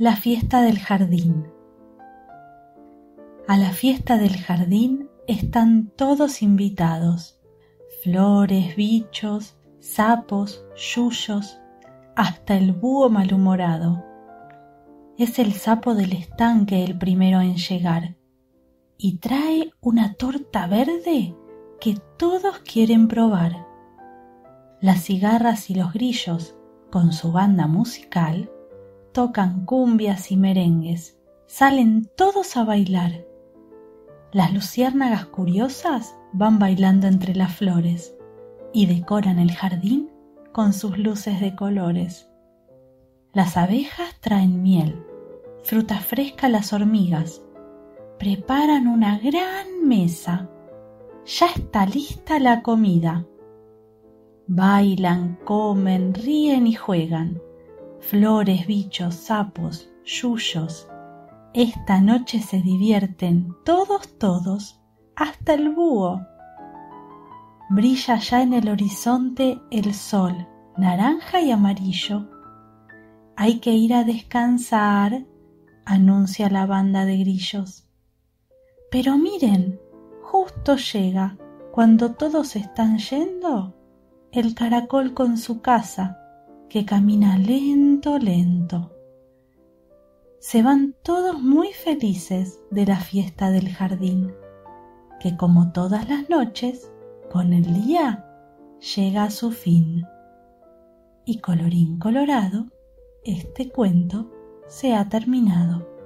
La fiesta del jardín. A la fiesta del jardín están todos invitados. Flores, bichos, sapos, yuyos, hasta el búho malhumorado. Es el sapo del estanque el primero en llegar y trae una torta verde que todos quieren probar. Las cigarras y los grillos, con su banda musical, tocan cumbias y merengues, salen todos a bailar. Las luciérnagas curiosas van bailando entre las flores y decoran el jardín con sus luces de colores. Las abejas traen miel, fruta fresca las hormigas, preparan una gran mesa. Ya está lista la comida. Bailan, comen, ríen y juegan. Flores, bichos, sapos, yuyos. Esta noche se divierten todos, todos, hasta el búho. Brilla ya en el horizonte el sol, naranja y amarillo. Hay que ir a descansar, anuncia la banda de grillos. Pero miren, justo llega, cuando todos están yendo, el caracol con su casa, que camina lento, lento. Se van todos muy felices de la fiesta del jardín, que como todas las noches, con el día, llega a su fin. Y colorín colorado, este cuento se ha terminado.